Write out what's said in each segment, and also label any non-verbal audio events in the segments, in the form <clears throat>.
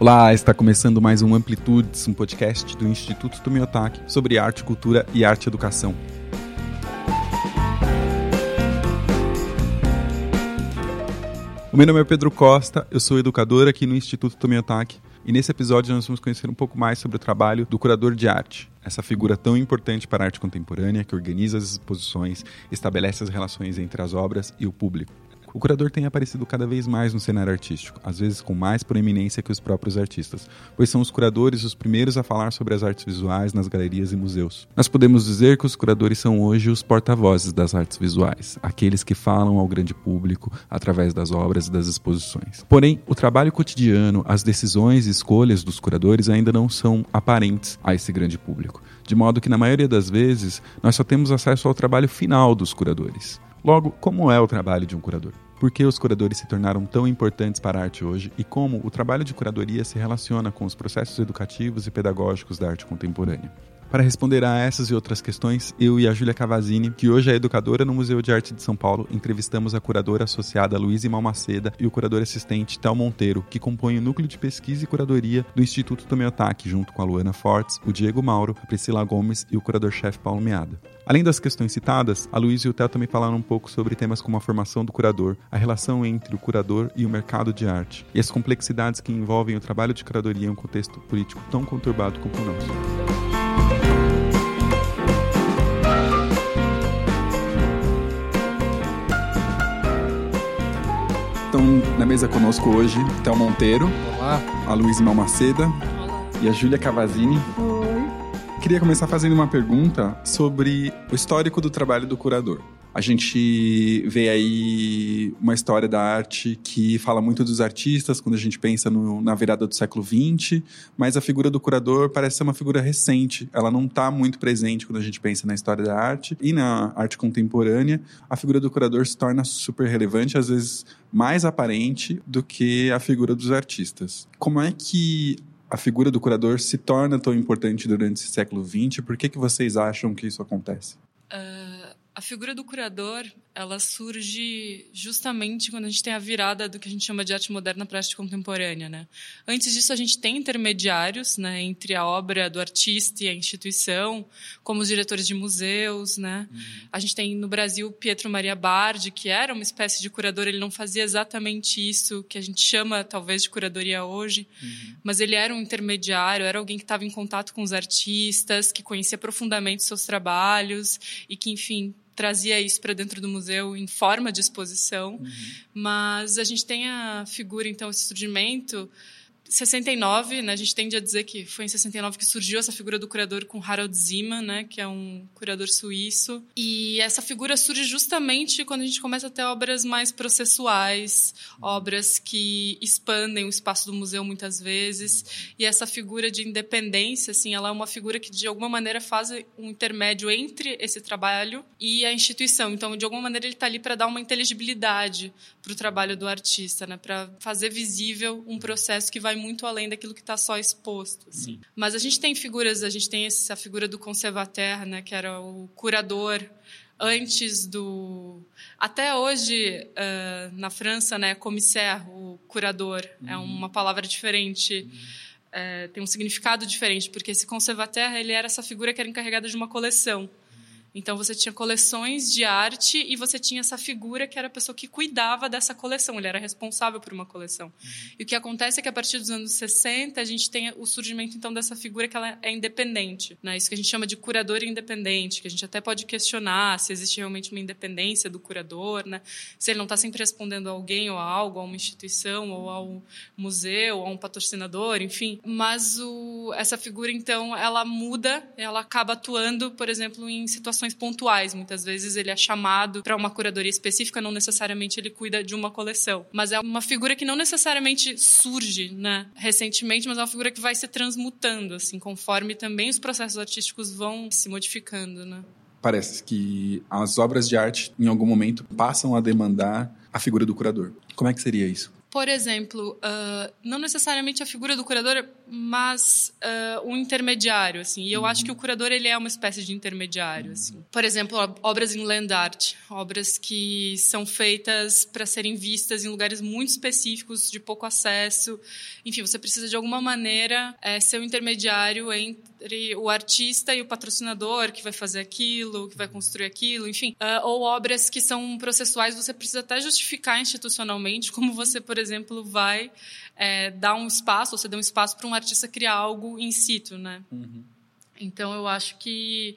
Olá, está começando mais um Amplitudes, um podcast do Instituto Tomiotaki sobre arte, cultura e arte educação. O meu nome é Pedro Costa, eu sou educador aqui no Instituto Tomiotaki e nesse episódio nós vamos conhecer um pouco mais sobre o trabalho do curador de arte, essa figura tão importante para a arte contemporânea que organiza as exposições, estabelece as relações entre as obras e o público. O curador tem aparecido cada vez mais no cenário artístico, às vezes com mais proeminência que os próprios artistas, pois são os curadores os primeiros a falar sobre as artes visuais nas galerias e museus. Nós podemos dizer que os curadores são hoje os porta-vozes das artes visuais, aqueles que falam ao grande público através das obras e das exposições. Porém, o trabalho cotidiano, as decisões e escolhas dos curadores ainda não são aparentes a esse grande público, de modo que na maioria das vezes nós só temos acesso ao trabalho final dos curadores. Logo, como é o trabalho de um curador? Por que os curadores se tornaram tão importantes para a arte hoje e como o trabalho de curadoria se relaciona com os processos educativos e pedagógicos da arte contemporânea? Para responder a essas e outras questões, eu e a Júlia Cavazini, que hoje é educadora no Museu de Arte de São Paulo, entrevistamos a curadora associada Luísa Malmaceda e o curador assistente Tel Monteiro, que compõem o núcleo de pesquisa e curadoria do Instituto Tomeotaki, junto com a Luana Fortes, o Diego Mauro, a Priscila Gomes e o curador-chefe Paulo Meada. Além das questões citadas, a Luísa e o Theo também falaram um pouco sobre temas como a formação do curador, a relação entre o curador e o mercado de arte, e as complexidades que envolvem o trabalho de curadoria em um contexto político tão conturbado como o nosso. Estão na mesa conosco hoje Théo Monteiro, Olá. a Luísa Malmaceda Olá. e a Júlia Cavazini. Queria começar fazendo uma pergunta sobre o histórico do trabalho do curador. A gente vê aí uma história da arte que fala muito dos artistas quando a gente pensa no, na virada do século XX, mas a figura do curador parece ser uma figura recente. Ela não está muito presente quando a gente pensa na história da arte e na arte contemporânea. A figura do curador se torna super relevante, às vezes mais aparente do que a figura dos artistas. Como é que a figura do curador se torna tão importante durante esse século XX? Por que, que vocês acham que isso acontece? Uh, a figura do curador, ela surge justamente quando a gente tem a virada do que a gente chama de arte moderna para arte contemporânea, né? Antes disso, a gente tem intermediários, né, entre a obra do artista e a instituição, como os diretores de museus, né? Uhum. A gente tem no Brasil Pietro Maria Bardi, que era uma espécie de curador, ele não fazia exatamente isso que a gente chama talvez de curadoria hoje, uhum. mas ele era um intermediário, era alguém que estava em contato com os artistas, que conhecia profundamente seus trabalhos e que, enfim, trazia isso para dentro do museu em forma de exposição, uhum. mas a gente tem a figura, então, esse surgimento 69, né, a gente tende a dizer que foi em 69 que surgiu essa figura do curador com Harald Zimmer, né, que é um curador suíço. E essa figura surge justamente quando a gente começa a ter obras mais processuais, obras que expandem o espaço do museu muitas vezes. E essa figura de independência, assim, ela é uma figura que de alguma maneira faz um intermédio entre esse trabalho e a instituição. Então, de alguma maneira ele está ali para dar uma inteligibilidade para o trabalho do artista, né, para fazer visível um processo que vai muito além daquilo que está só exposto. Assim. Uhum. Mas a gente tem figuras, a gente tem essa figura do conservateur, né, que era o curador antes do até hoje uh, na França né commissaire o curador é uhum. é uma palavra diferente uhum. uh, tem um significado diferente porque esse conservateur ele era essa figura que era encarregada de uma coleção então você tinha coleções de arte e você tinha essa figura que era a pessoa que cuidava dessa coleção, ele era responsável por uma coleção. Uhum. E o que acontece é que a partir dos anos 60 a gente tem o surgimento então dessa figura que ela é independente, né? Isso que a gente chama de curador independente, que a gente até pode questionar se existe realmente uma independência do curador, né? Se ele não está sempre respondendo a alguém ou a algo, a uma instituição ou ao museu, ou a um patrocinador, enfim. Mas o, essa figura então ela muda, ela acaba atuando, por exemplo, em situações situações pontuais. Muitas vezes ele é chamado para uma curadoria específica, não necessariamente ele cuida de uma coleção. Mas é uma figura que não necessariamente surge né, recentemente, mas é uma figura que vai se transmutando, assim, conforme também os processos artísticos vão se modificando. Né? Parece que as obras de arte, em algum momento, passam a demandar a figura do curador. Como é que seria isso? Por exemplo, uh, não necessariamente a figura do curador, mas uh, um intermediário, assim. E eu uhum. acho que o curador ele é uma espécie de intermediário, assim. Por exemplo, obras em land art, obras que são feitas para serem vistas em lugares muito específicos, de pouco acesso. Enfim, você precisa de alguma maneira é, ser um intermediário entre o artista e o patrocinador que vai fazer aquilo, que vai construir aquilo, enfim. Uh, ou obras que são processuais, você precisa até justificar institucionalmente como você, por exemplo, vai é, dar um espaço, você dá um espaço para um artista criar algo in situ, né? Uhum. Então, eu acho que...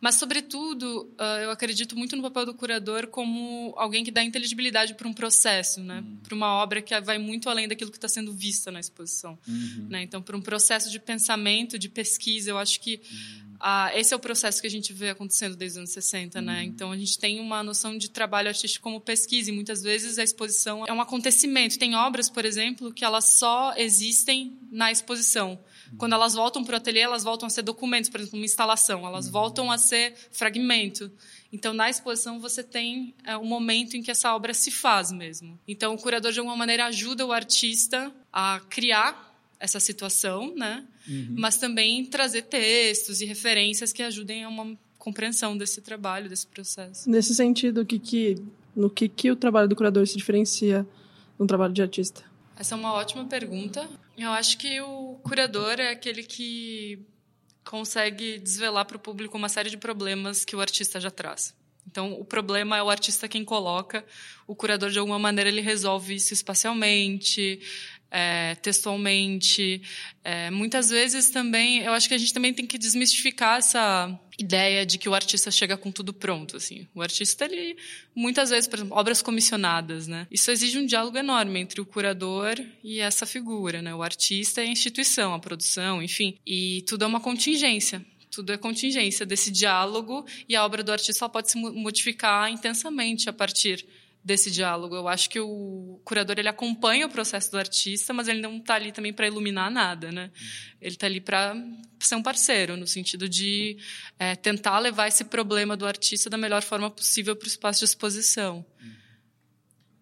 Mas, sobretudo, uh, eu acredito muito no papel do curador como alguém que dá inteligibilidade para um processo, né? Uhum. Para uma obra que vai muito além daquilo que está sendo vista na exposição. Uhum. Né? Então, para um processo de pensamento, de pesquisa, eu acho que uhum. Ah, esse é o processo que a gente vê acontecendo desde os anos 60, né? Uhum. Então a gente tem uma noção de trabalho artístico como pesquisa e muitas vezes a exposição é um acontecimento. Tem obras, por exemplo, que elas só existem na exposição. Uhum. Quando elas voltam para o ateliê, elas voltam a ser documentos, por exemplo, uma instalação. Elas uhum. voltam a ser fragmento. Então, na exposição, você tem é, um momento em que essa obra se faz mesmo. Então, o curador, de alguma maneira, ajuda o artista a criar essa situação, né? Uhum. Mas também trazer textos e referências que ajudem a uma compreensão desse trabalho, desse processo. Nesse sentido, que que, no que, que o trabalho do curador se diferencia do trabalho de artista? Essa é uma ótima pergunta. Eu acho que o curador é aquele que consegue desvelar para o público uma série de problemas que o artista já traz. Então, o problema é o artista quem coloca, o curador, de alguma maneira, ele resolve isso espacialmente, é, textualmente. É, muitas vezes também, eu acho que a gente também tem que desmistificar essa ideia de que o artista chega com tudo pronto, assim. O artista, ele, muitas vezes, por exemplo, obras comissionadas, né? Isso exige um diálogo enorme entre o curador e essa figura, né? O artista e a instituição, a produção, enfim. E tudo é uma contingência tudo é contingência desse diálogo e a obra do artista pode se modificar intensamente a partir desse diálogo. Eu acho que o curador ele acompanha o processo do artista, mas ele não está ali também para iluminar nada, né? Ele está ali para ser um parceiro, no sentido de é, tentar levar esse problema do artista da melhor forma possível para o espaço de exposição.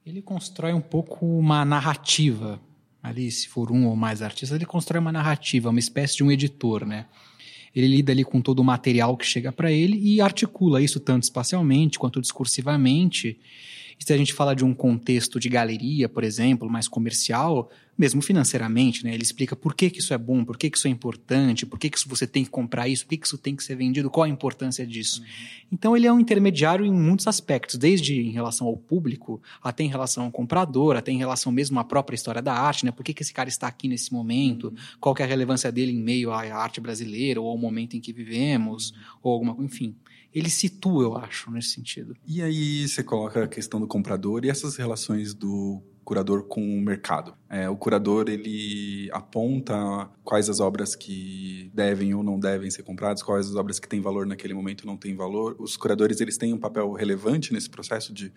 Ele constrói um pouco uma narrativa. Ali, se for um ou mais artistas, ele constrói uma narrativa, uma espécie de um editor, né? Ele lida ali com todo o material que chega para ele e articula isso tanto espacialmente quanto discursivamente e se a gente fala de um contexto de galeria, por exemplo, mais comercial, mesmo financeiramente, né? Ele explica por que, que isso é bom, por que, que isso é importante, por que, que você tem que comprar isso, por que, que isso tem que ser vendido, qual a importância disso. Uhum. Então ele é um intermediário em muitos aspectos, desde em relação ao público, até em relação ao comprador, até em relação mesmo à própria história da arte, né? Por que, que esse cara está aqui nesse momento, uhum. qual é a relevância dele em meio à arte brasileira, ou ao momento em que vivemos, uhum. ou alguma enfim ele situa, eu acho, nesse sentido. E aí você coloca a questão do comprador e essas relações do curador com o mercado. É, o curador ele aponta quais as obras que devem ou não devem ser compradas, quais as obras que têm valor naquele momento não têm valor. Os curadores eles têm um papel relevante nesse processo de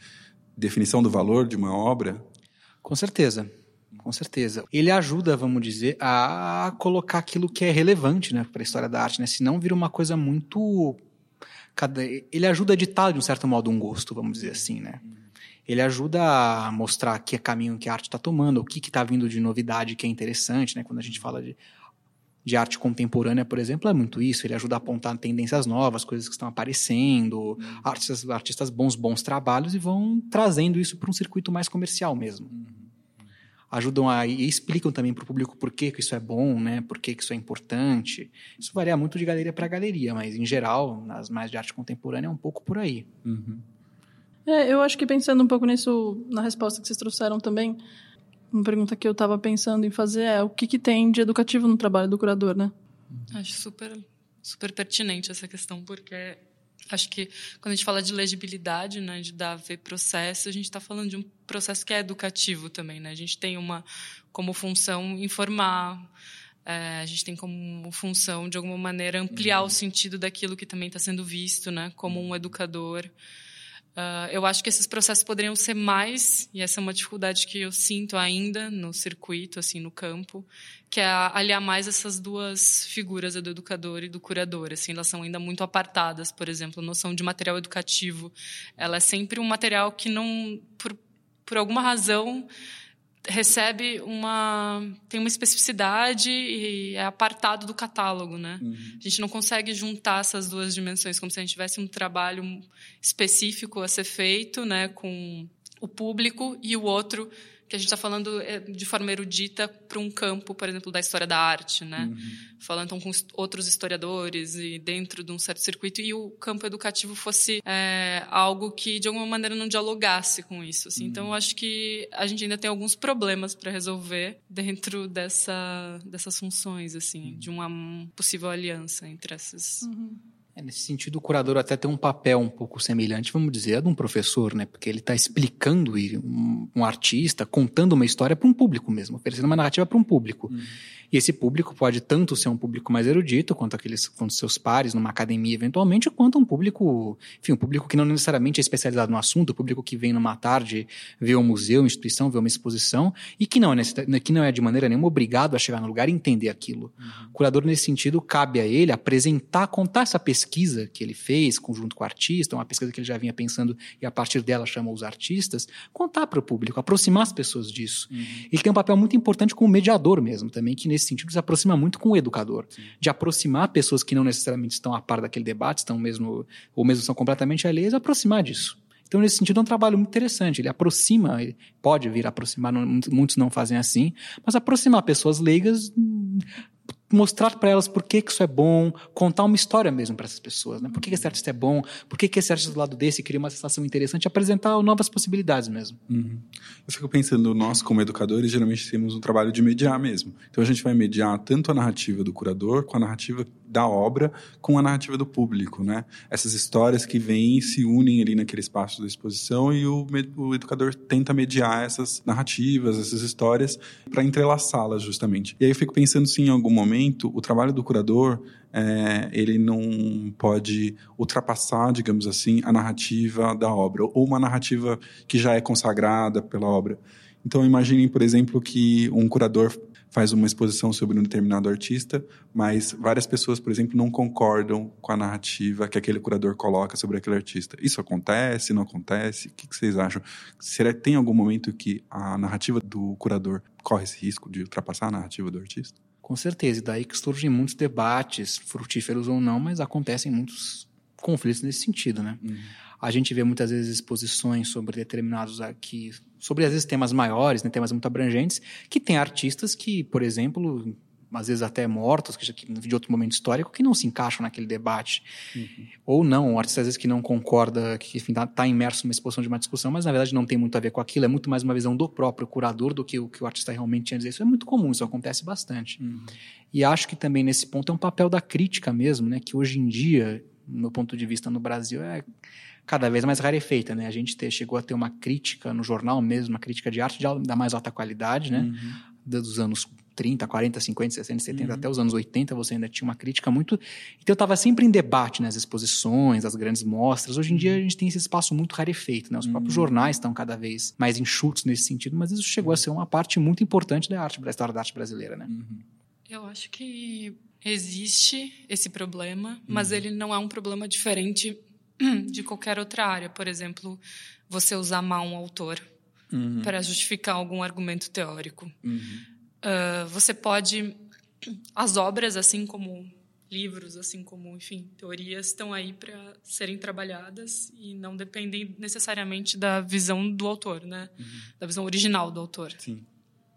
definição do valor de uma obra. Com certeza. Com certeza. Ele ajuda, vamos dizer, a colocar aquilo que é relevante né, para a história da arte, né? Senão vira uma coisa muito cada, ele ajuda a editar, de um certo modo, um gosto, vamos dizer assim, né? Ele ajuda a mostrar que é caminho que a arte está tomando, o que está vindo de novidade que é interessante, né? Quando a gente fala de, de arte contemporânea, por exemplo, é muito isso. Ele ajuda a apontar tendências novas, coisas que estão aparecendo, artistas, artistas bons, bons trabalhos e vão trazendo isso para um circuito mais comercial mesmo. Uhum ajudam a e explicam também para o público por que, que isso é bom, né? Por que, que isso é importante. Isso varia muito de galeria para galeria, mas em geral, nas mais de arte contemporânea é um pouco por aí. Uhum. É, eu acho que pensando um pouco nisso, na resposta que vocês trouxeram também, uma pergunta que eu estava pensando em fazer é o que, que tem de educativo no trabalho do curador, né? Acho super, super pertinente essa questão, porque Acho que quando a gente fala de legibilidade, né, de dar ver processo, a gente está falando de um processo que é educativo também, né? A gente tem uma como função informar, é, a gente tem como função de alguma maneira ampliar uhum. o sentido daquilo que também está sendo visto, né, como um educador. Uh, eu acho que esses processos poderiam ser mais, e essa é uma dificuldade que eu sinto ainda no circuito, assim, no campo, que é aliar mais essas duas figuras, a do educador e do curador. Assim, elas são ainda muito apartadas, por exemplo, a noção de material educativo. Ela é sempre um material que não, por, por alguma razão, recebe uma tem uma especificidade e é apartado do catálogo, né? Uhum. A gente não consegue juntar essas duas dimensões como se a gente tivesse um trabalho específico a ser feito, né, com o público e o outro que a gente está falando é, de forma erudita para um campo, por exemplo, da história da arte, né? Uhum. Falando então com outros historiadores e dentro de um certo circuito e o campo educativo fosse é, algo que de alguma maneira não dialogasse com isso. Assim. Uhum. Então, eu acho que a gente ainda tem alguns problemas para resolver dentro dessa, dessas funções, assim, uhum. de uma possível aliança entre essas. É, nesse sentido, o curador até tem um papel um pouco semelhante, vamos dizer, a de um professor, né? Porque ele está explicando um, um, artista, contando uma história para um público mesmo, oferecendo uma narrativa para um público. Uhum. E esse público pode tanto ser um público mais erudito, quanto aqueles quanto seus pares numa academia eventualmente, quanto um público, enfim, um público que não necessariamente é especializado no assunto, o um público que vem numa tarde ver um museu, uma instituição, ver uma exposição, e que não é, que não é de maneira nenhuma obrigado a chegar no lugar e entender aquilo. Uhum. O curador, nesse sentido, cabe a ele apresentar, contar essa pesquisa que ele fez, conjunto com o artista, uma pesquisa que ele já vinha pensando e a partir dela chamou os artistas, contar para o público, aproximar as pessoas disso. Uhum. Ele tem um papel muito importante como mediador mesmo, também, que nesse sentido, se aproxima muito com o educador. Sim. De aproximar pessoas que não necessariamente estão a par daquele debate, estão mesmo, ou mesmo são completamente alheias, aproximar disso. Então, nesse sentido, é um trabalho muito interessante. Ele aproxima, ele pode vir a aproximar, muitos não fazem assim, mas aproximar pessoas leigas mostrar para elas por que, que isso é bom, contar uma história mesmo para essas pessoas, né? Por que, que, esse artista é bom, por que, que esse artista do lado desse cria uma sensação interessante, apresentar novas possibilidades mesmo. Uhum. Eu fico pensando, nós como educadores geralmente temos um trabalho de mediar mesmo. Então a gente vai mediar tanto a narrativa do curador com a narrativa da obra com a narrativa do público, né? Essas histórias que vêm e se unem ali naquele espaço da exposição e o, o educador tenta mediar essas narrativas, essas histórias para entrelaçá-las justamente. E aí eu fico pensando se em algum momento o trabalho do curador é, ele não pode ultrapassar, digamos assim, a narrativa da obra ou uma narrativa que já é consagrada pela obra. Então imaginem, por exemplo, que um curador faz uma exposição sobre um determinado artista, mas várias pessoas, por exemplo, não concordam com a narrativa que aquele curador coloca sobre aquele artista. Isso acontece? Não acontece? O que vocês acham? Será que tem algum momento que a narrativa do curador corre esse risco de ultrapassar a narrativa do artista? Com certeza, e daí que surgem muitos debates, frutíferos ou não, mas acontecem muitos conflitos nesse sentido, né? Uhum. A gente vê muitas vezes exposições sobre determinados aqui, sobre às vezes temas maiores, né, temas muito abrangentes, que tem artistas que, por exemplo, às vezes até mortos, que de outro momento histórico, que não se encaixam naquele debate. Uhum. Ou não, um artista às vezes que não concorda, que está tá imerso numa exposição de uma discussão, mas na verdade não tem muito a ver com aquilo, é muito mais uma visão do próprio curador do que o que o artista realmente tinha a dizer. Isso é muito comum, isso acontece bastante. Uhum. E acho que também nesse ponto é um papel da crítica mesmo, né, que hoje em dia, no meu ponto de vista no Brasil, é cada vez mais rarefeita, né? A gente ter, chegou a ter uma crítica no jornal mesmo, uma crítica de arte de, da mais alta qualidade, né? Uhum. Dos anos 30, 40, 50, 60, 70, uhum. até os anos 80 você ainda tinha uma crítica muito... Então eu estava sempre em debate nas exposições, as grandes mostras. Hoje em dia a gente tem esse espaço muito rarefeito, né? Os uhum. próprios jornais estão cada vez mais enxutos nesse sentido, mas isso chegou a ser uma parte muito importante da arte, da história da arte brasileira, né? Uhum. Eu acho que existe esse problema, mas uhum. ele não é um problema diferente <clears throat> de qualquer outra área. Por exemplo, você usar mal um autor uhum. para justificar algum argumento teórico. Uhum. Uh, você pode. As obras, assim como livros, assim como, enfim, teorias, estão aí para serem trabalhadas e não dependem necessariamente da visão do autor, né? Uhum. Da visão original do autor. Sim.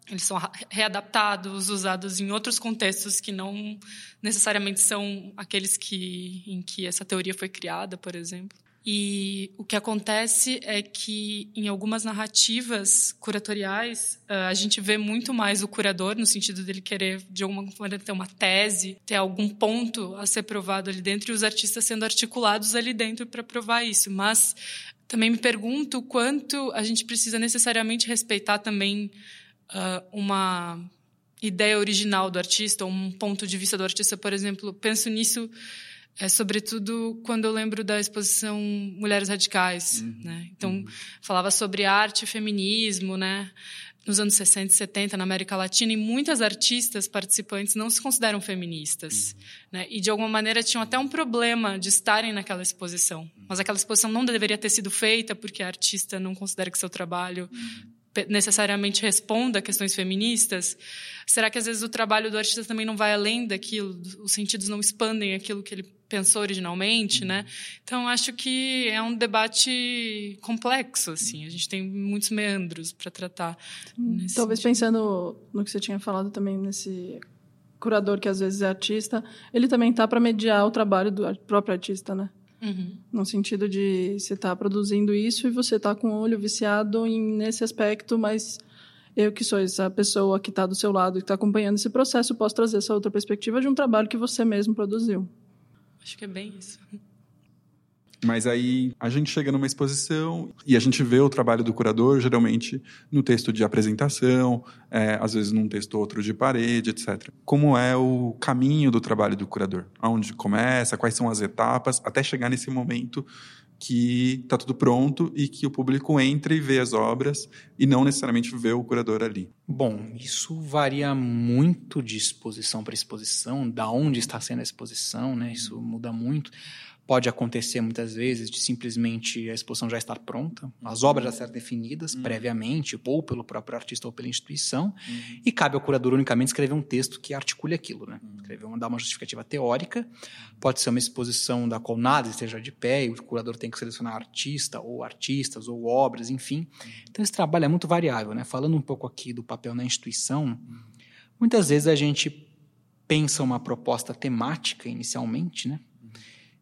Eles são readaptados, usados em outros contextos que não necessariamente são aqueles que, em que essa teoria foi criada, por exemplo. E o que acontece é que, em algumas narrativas curatoriais, a gente vê muito mais o curador, no sentido dele querer, de alguma maneira, ter uma tese, ter algum ponto a ser provado ali dentro, e os artistas sendo articulados ali dentro para provar isso. Mas também me pergunto quanto a gente precisa necessariamente respeitar também uh, uma ideia original do artista, ou um ponto de vista do artista, por exemplo. Penso nisso, é, sobretudo, quando eu lembro da exposição Mulheres Radicais. Uhum. Né? Então, uhum. falava sobre arte e feminismo, né? nos anos 60 e 70 na América Latina, e muitas artistas participantes não se consideram feministas. Uhum. Né? E, de alguma maneira, tinham até um problema de estarem naquela exposição. Mas aquela exposição não deveria ter sido feita porque a artista não considera que seu trabalho uhum necessariamente responda a questões feministas, será que às vezes o trabalho do artista também não vai além daquilo, os sentidos não expandem aquilo que ele pensou originalmente, né? Então acho que é um debate complexo, assim. A gente tem muitos meandros para tratar. Talvez sentido. pensando no que você tinha falado também nesse curador que às vezes é artista, ele também tá para mediar o trabalho do próprio artista, né? Uhum. No sentido de você estar tá produzindo isso e você tá com o olho viciado em, nesse aspecto, mas eu que sou essa pessoa que está do seu lado, que está acompanhando esse processo, posso trazer essa outra perspectiva de um trabalho que você mesmo produziu. Acho que é bem isso. Mas aí a gente chega numa exposição e a gente vê o trabalho do curador, geralmente no texto de apresentação, é, às vezes num texto outro de parede, etc. Como é o caminho do trabalho do curador? Aonde começa? Quais são as etapas? Até chegar nesse momento que está tudo pronto e que o público entre e vê as obras e não necessariamente vê o curador ali. Bom, isso varia muito de exposição para exposição, da onde está sendo a exposição, né? Isso muda muito. Pode acontecer muitas vezes de simplesmente a exposição já estar pronta, as obras já serem definidas uhum. previamente, ou pelo próprio artista ou pela instituição, uhum. e cabe ao curador unicamente escrever um texto que articule aquilo, né? Uhum. Escrever uma, dar uma justificativa teórica, pode ser uma exposição da qual nada esteja de pé, e o curador tem que selecionar artista, ou artistas, ou obras, enfim. Uhum. Então esse trabalho é muito variável, né? Falando um pouco aqui do papel na instituição, muitas vezes a gente pensa uma proposta temática inicialmente, né?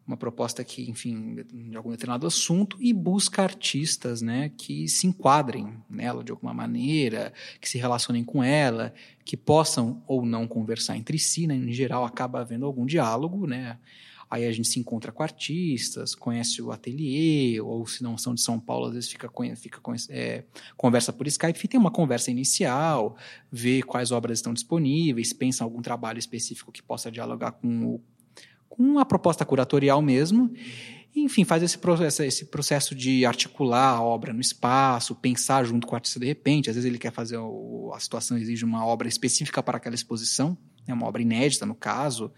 Uma proposta que, enfim, de algum determinado assunto e busca artistas, né, que se enquadrem nela de alguma maneira, que se relacionem com ela, que possam ou não conversar entre si, né, em geral acaba havendo algum diálogo, né, aí a gente se encontra com artistas, conhece o ateliê, ou se não são de São Paulo, às vezes fica, fica é, conversa por Skype, tem uma conversa inicial, vê quais obras estão disponíveis, pensa em algum trabalho específico que possa dialogar com o com a proposta curatorial mesmo. enfim, faz esse processo, esse processo de articular a obra no espaço, pensar junto com o artista de repente. Às vezes ele quer fazer, o, a situação exige uma obra específica para aquela exposição, né, uma obra inédita no caso.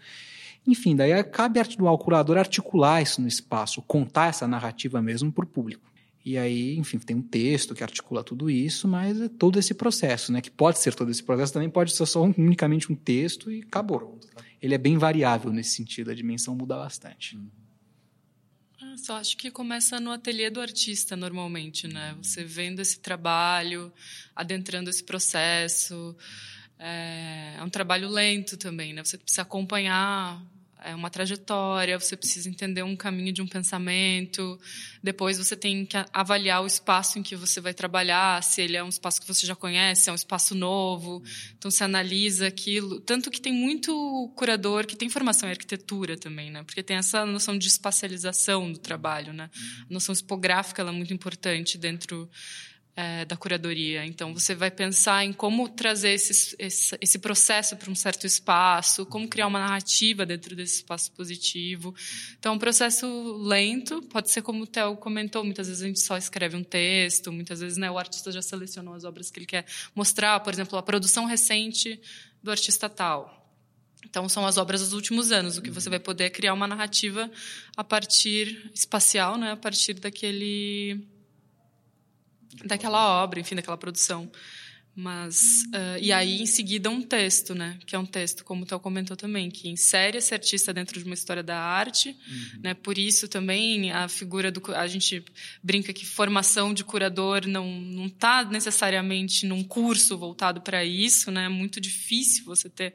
Enfim, daí cabe ao curador articular isso no espaço, contar essa narrativa mesmo para o público. E aí, enfim, tem um texto que articula tudo isso, mas é todo esse processo, né? Que pode ser todo esse processo, também pode ser só um, unicamente um texto e acabou. Ele é bem variável nesse sentido, a dimensão muda bastante. Hum. só acho que começa no ateliê do artista, normalmente, né? Você vendo esse trabalho, adentrando esse processo. É, é um trabalho lento também, né? Você precisa acompanhar é uma trajetória, você precisa entender um caminho de um pensamento. Depois você tem que avaliar o espaço em que você vai trabalhar, se ele é um espaço que você já conhece, é um espaço novo. Então você analisa aquilo. Tanto que tem muito curador que tem formação em arquitetura também, né? Porque tem essa noção de espacialização do trabalho, né? A noção expográfica é muito importante dentro é, da curadoria. Então, você vai pensar em como trazer esse, esse, processo para um certo espaço, como criar uma narrativa dentro desse espaço positivo. Então, é um processo lento, pode ser como o Theo comentou, muitas vezes a gente só escreve um texto, muitas vezes né, o artista já selecionou as obras que ele quer mostrar, por exemplo, a produção recente do artista tal. Então, são as obras dos últimos anos, o que você vai poder criar uma narrativa a partir espacial, né, a partir daquele daquela obra, enfim, daquela produção. Mas, uh, e aí, em seguida, um texto, né? Que é um texto, como o Theo comentou também, que insere esse artista dentro de uma história da arte, uhum. né? Por isso, também, a figura do... A gente brinca que formação de curador não não está necessariamente num curso voltado para isso, né? É muito difícil você ter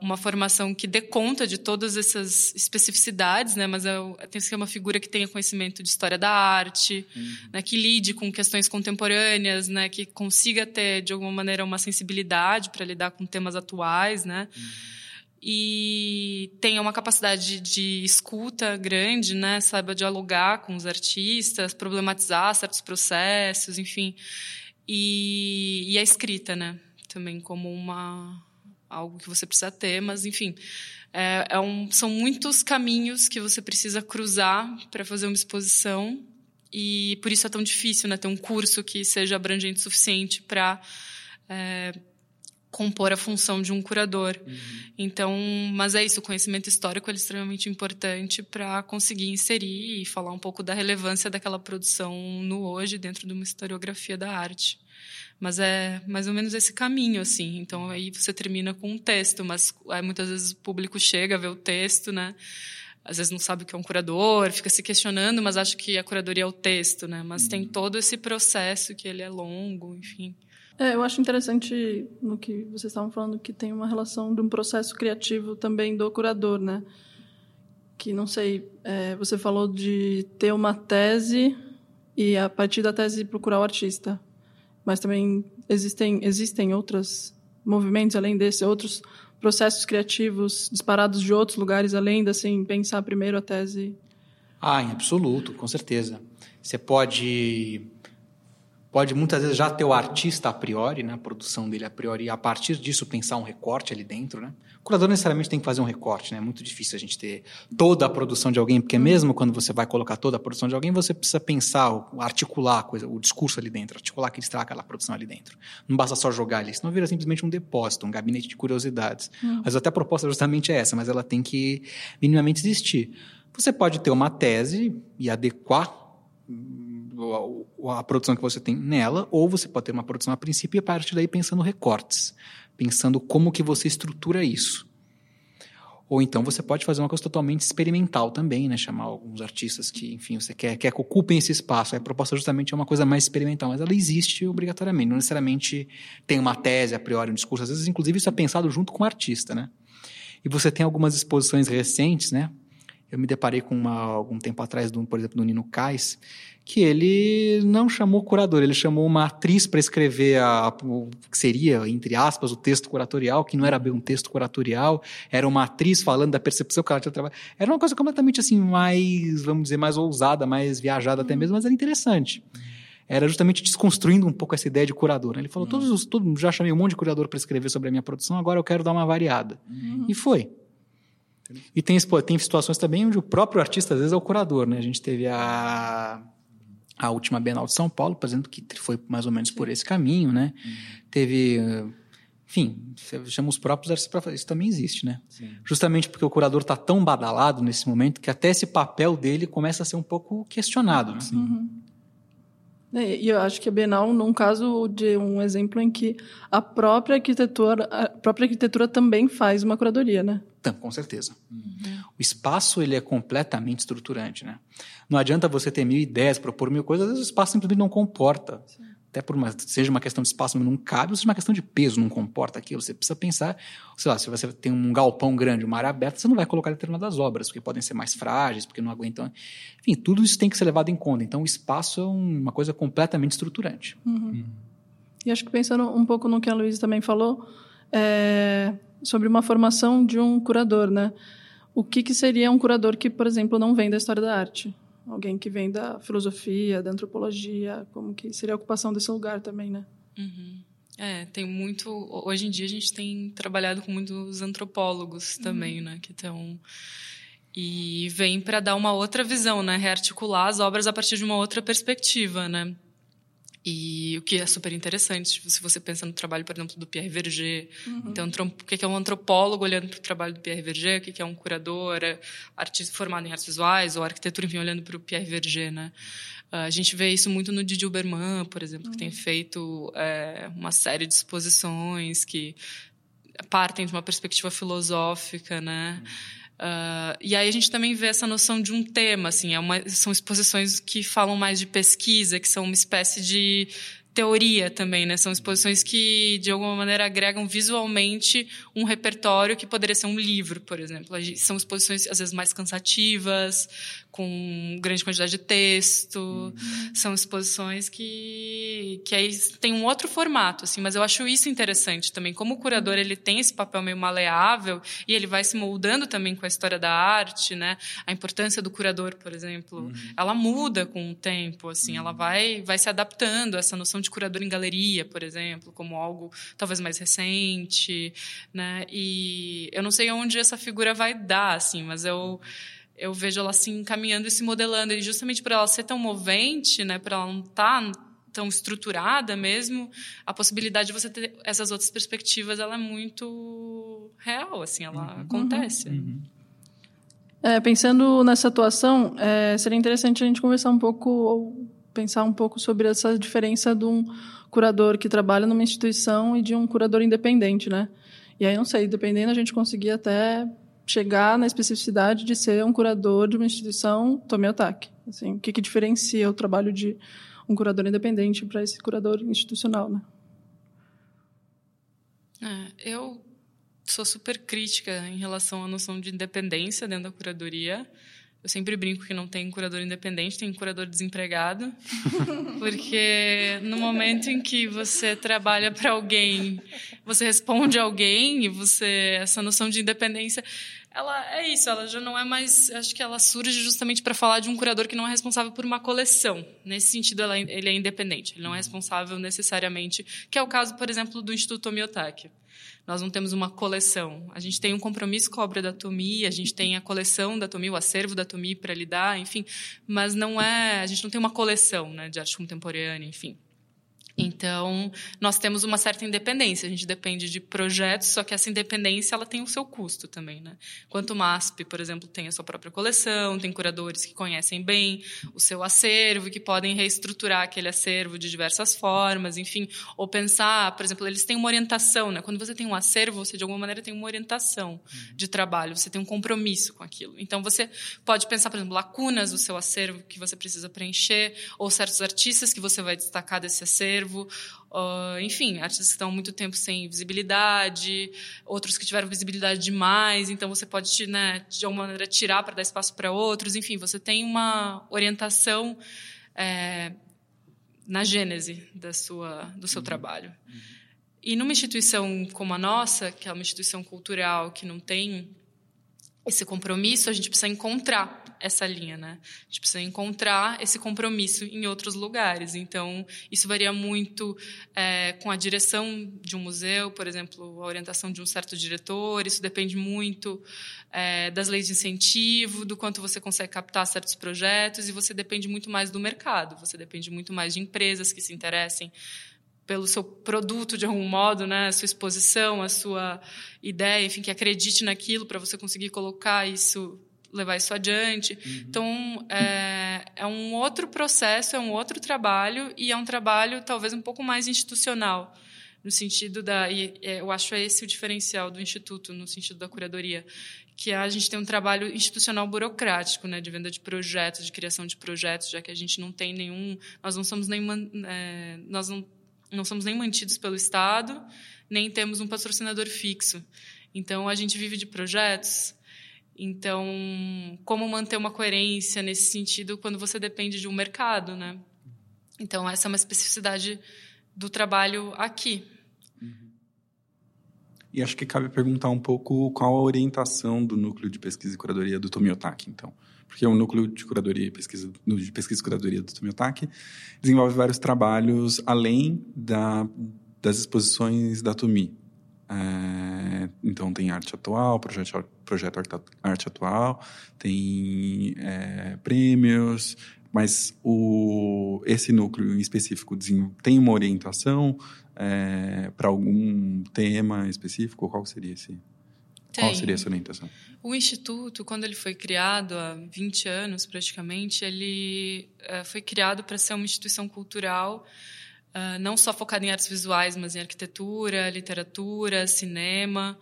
uma formação que dê conta de todas essas especificidades, né? Mas é, tem que ser uma figura que tenha conhecimento de história da arte, uhum. né? Que lide com questões contemporâneas, né? Que consiga ter de alguma maneira uma sensibilidade para lidar com temas atuais, né? Uhum. E tenha uma capacidade de, de escuta grande, né? Saiba dialogar com os artistas, problematizar certos processos, enfim. E, e a escrita, né? Também como uma algo que você precisa ter, mas enfim, é, é um, são muitos caminhos que você precisa cruzar para fazer uma exposição e por isso é tão difícil, né, ter um curso que seja abrangente o suficiente para é, compor a função de um curador. Uhum. Então, mas é isso, o conhecimento histórico é extremamente importante para conseguir inserir e falar um pouco da relevância daquela produção no hoje dentro de uma historiografia da arte. Mas é mais ou menos esse caminho, assim. Então, aí você termina com um texto, mas aí, muitas vezes o público chega, vê o texto, né? Às vezes não sabe o que é um curador, fica se questionando, mas acha que a curadoria é o texto, né? Mas uhum. tem todo esse processo que ele é longo, enfim. É, eu acho interessante no que vocês estavam falando que tem uma relação de um processo criativo também do curador, né? Que não sei, é, você falou de ter uma tese e a partir da tese procurar o artista, mas também existem existem outros movimentos além desse, outros processos criativos disparados de outros lugares além de assim pensar primeiro a tese. Ah, em absoluto, com certeza. Você pode pode muitas vezes já ter o artista a priori, né, a produção dele a priori, e a partir disso pensar um recorte ali dentro, né? O curador necessariamente tem que fazer um recorte, né? É muito difícil a gente ter toda a produção de alguém, porque mesmo quando você vai colocar toda a produção de alguém, você precisa pensar, articular a coisa, o discurso ali dentro, articular aquele está aquela produção ali dentro. Não basta só jogar ali, senão vira simplesmente um depósito, um gabinete de curiosidades. Hum. Mas até a proposta justamente é essa, mas ela tem que minimamente existir. Você pode ter uma tese e adequar a, produção que você tem nela, ou você pode ter uma produção a princípio e a partir daí pensando recortes, pensando como que você estrutura isso. Ou então você pode fazer uma coisa totalmente experimental também, né? Chamar alguns artistas que, enfim, você quer, quer que ocupem esse espaço. A proposta justamente é uma coisa mais experimental, mas ela existe obrigatoriamente. Não necessariamente tem uma tese a priori, um discurso. Às vezes, inclusive, isso é pensado junto com o artista, né? E você tem algumas exposições recentes, né? Eu me deparei com uma, algum tempo atrás, do, por exemplo, do Nino Kais, que ele não chamou curador, ele chamou uma atriz para escrever a, o que seria, entre aspas, o texto curatorial, que não era bem um texto curatorial, era uma atriz falando da percepção que ela tinha trabalho. Era uma coisa completamente assim, mais, vamos dizer, mais ousada, mais viajada até mesmo, mas era interessante. Era justamente desconstruindo um pouco essa ideia de curador. Né? Ele falou: uhum. todos os, todo, já chamei um monte de curador para escrever sobre a minha produção, agora eu quero dar uma variada. Uhum. E foi. E tem, tem situações também onde o próprio artista, às vezes, é o curador. Né? A gente teve a a última Bienal de São Paulo, por exemplo, que foi mais ou menos por esse caminho, né? Uhum. Teve, enfim, chama os próprios artistas para fazer. Isso também existe, né? Sim. Justamente porque o curador está tão badalado nesse momento que até esse papel dele começa a ser um pouco questionado, né? Uhum. É, e eu acho que a Bienal, num caso de um exemplo em que a própria arquitetura, a própria arquitetura também faz uma curadoria, né? Então, com certeza. Uhum. O espaço ele é completamente estruturante, né? Não adianta você ter mil ideias, propor mil coisas, às vezes o espaço simplesmente não comporta. Sim. Até por uma, seja uma questão de espaço não cabe, ou seja uma questão de peso, não comporta aquilo. Você precisa pensar, sei lá, se você tem um galpão grande, uma área aberta, você não vai colocar determinadas obras, porque podem ser mais frágeis, porque não aguentam. Enfim, tudo isso tem que ser levado em conta. Então, o espaço é uma coisa completamente estruturante. Uhum. Uhum. E acho que pensando um pouco no que a Luísa também falou, é, sobre uma formação de um curador, né? O que, que seria um curador que, por exemplo, não vem da história da arte? Alguém que vem da filosofia, da antropologia, como que seria a ocupação desse lugar também, né? Uhum. É, tem muito. Hoje em dia a gente tem trabalhado com muitos antropólogos também, uhum. né? Que estão e vem para dar uma outra visão, né? Rearticular as obras a partir de uma outra perspectiva, né? E o que é super interessante, tipo, se você pensa no trabalho, por exemplo, do Pierre Verger. Uhum. Então, o que é um antropólogo olhando para o trabalho do Pierre Verger, o que é um curador, é artista formado em artes visuais, ou arquitetura, enfim, olhando para o Pierre Verger, né? Ah, a gente vê isso muito no Didi Uberman, por exemplo, uhum. que tem uhum. feito é, uma série de exposições que partem de uma perspectiva filosófica, né? Uhum. Uh, e aí a gente também vê essa noção de um tema, assim, é uma, são exposições que falam mais de pesquisa, que são uma espécie de teoria também, né? São exposições que, de alguma maneira, agregam visualmente um repertório que poderia ser um livro, por exemplo. São exposições, às vezes, mais cansativas, com grande quantidade de texto. Uhum. São exposições que, que aí tem um outro formato, assim. Mas eu acho isso interessante também. Como o curador, ele tem esse papel meio maleável e ele vai se moldando também com a história da arte, né? A importância do curador, por exemplo, uhum. ela muda com o tempo, assim. Uhum. Ela vai, vai se adaptando a essa noção de curador em galeria, por exemplo, como algo talvez mais recente, né? E eu não sei onde essa figura vai dar, assim, mas eu eu vejo ela assim caminhando e se modelando e justamente por ela ser tão movente, né, por ela não estar tá tão estruturada mesmo, a possibilidade de você ter essas outras perspectivas, ela é muito real, assim, ela uhum. acontece. Uhum. É, pensando nessa atuação, é, seria interessante a gente conversar um pouco, ou pensar um pouco sobre essa diferença de um curador que trabalha numa instituição e de um curador independente, né? E aí, não sei, dependendo, a gente conseguir até chegar na especificidade de ser um curador de uma instituição Tomiotaki. Assim, o que, que diferencia o trabalho de um curador independente para esse curador institucional, né? É, eu sou super crítica em relação à noção de independência dentro da curadoria. Eu sempre brinco que não tem curador independente, tem curador desempregado. <laughs> Porque no momento em que você trabalha para alguém, você responde a alguém e você essa noção de independência, ela é isso, ela já não é mais, acho que ela surge justamente para falar de um curador que não é responsável por uma coleção. Nesse sentido, ela, ele é independente, ele não é responsável necessariamente, que é o caso, por exemplo, do Instituto Omiotaki. Nós não temos uma coleção. A gente tem um compromisso com a obra da Tomi, a gente tem a coleção da Tomi, o acervo da Tomi para lidar, enfim, mas não é, a gente não tem uma coleção, né, de arte contemporânea, enfim. Então, nós temos uma certa independência. A gente depende de projetos, só que essa independência ela tem o seu custo também, né? Quanto o MASP, por exemplo, tem a sua própria coleção, tem curadores que conhecem bem o seu acervo, que podem reestruturar aquele acervo de diversas formas, enfim, ou pensar, por exemplo, eles têm uma orientação, né? Quando você tem um acervo, você de alguma maneira tem uma orientação de trabalho, você tem um compromisso com aquilo. Então, você pode pensar, por exemplo, lacunas do seu acervo que você precisa preencher, ou certos artistas que você vai destacar desse acervo uh, enfim, artistas que estão muito tempo sem visibilidade, outros que tiveram visibilidade demais, então você pode, né, de alguma maneira, tirar para dar espaço para outros, enfim, você tem uma orientação é, na gênese da sua, do seu uhum. trabalho. Uhum. E numa instituição como a nossa, que é uma instituição cultural que não tem esse compromisso, a gente precisa encontrar essa linha, né? A gente precisa encontrar esse compromisso em outros lugares. Então, isso varia muito é, com a direção de um museu, por exemplo, a orientação de um certo diretor. Isso depende muito é, das leis de incentivo, do quanto você consegue captar certos projetos, e você depende muito mais do mercado. Você depende muito mais de empresas que se interessem pelo seu produto de algum modo, né, a sua exposição, a sua ideia, enfim, que acredite naquilo para você conseguir colocar isso levar isso adiante. Uhum. Então, é, é um outro processo, é um outro trabalho, e é um trabalho talvez um pouco mais institucional, no sentido da. E é, eu acho esse o diferencial do Instituto, no sentido da curadoria, que a gente tem um trabalho institucional burocrático, né, de venda de projetos, de criação de projetos, já que a gente não tem nenhum. Nós não somos nem. É, nós não, não somos nem mantidos pelo Estado, nem temos um patrocinador fixo. Então, a gente vive de projetos então, como manter uma coerência nesse sentido quando você depende de um mercado, né? Então, essa é uma especificidade do trabalho aqui. Uhum. E acho que cabe perguntar um pouco qual a orientação do núcleo de pesquisa e curadoria do Tomiotaki, então. Porque o núcleo de curadoria pesquisa, de pesquisa e curadoria do Tomiotaki desenvolve vários trabalhos além da, das exposições da Tomi. É, então tem arte atual, projeto, projeto arte atual, tem é, prêmios, mas o, esse núcleo em específico tem uma orientação é, para algum tema específico? Qual seria esse? Tem. Qual seria essa orientação? O Instituto, quando ele foi criado, há 20 anos praticamente, ele é, foi criado para ser uma instituição cultural uh, não só focada em artes visuais, mas em arquitetura, literatura, cinema.